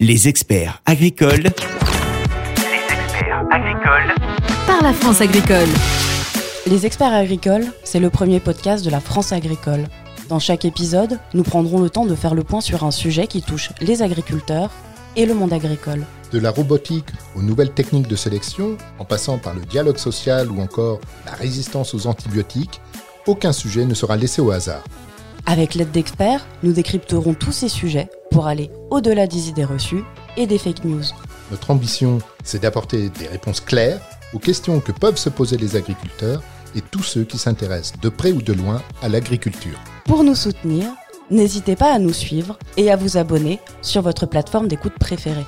Les experts agricoles. Les experts agricoles. par la France agricole. Les experts agricoles, c'est le premier podcast de la France agricole. Dans chaque épisode, nous prendrons le temps de faire le point sur un sujet qui touche les agriculteurs et le monde agricole. De la robotique aux nouvelles techniques de sélection, en passant par le dialogue social ou encore la résistance aux antibiotiques, aucun sujet ne sera laissé au hasard. Avec l'aide d'experts, nous décrypterons tous ces sujets pour aller au-delà des idées reçues et des fake news. Notre ambition, c'est d'apporter des réponses claires aux questions que peuvent se poser les agriculteurs et tous ceux qui s'intéressent de près ou de loin à l'agriculture. Pour nous soutenir, n'hésitez pas à nous suivre et à vous abonner sur votre plateforme d'écoute préférée.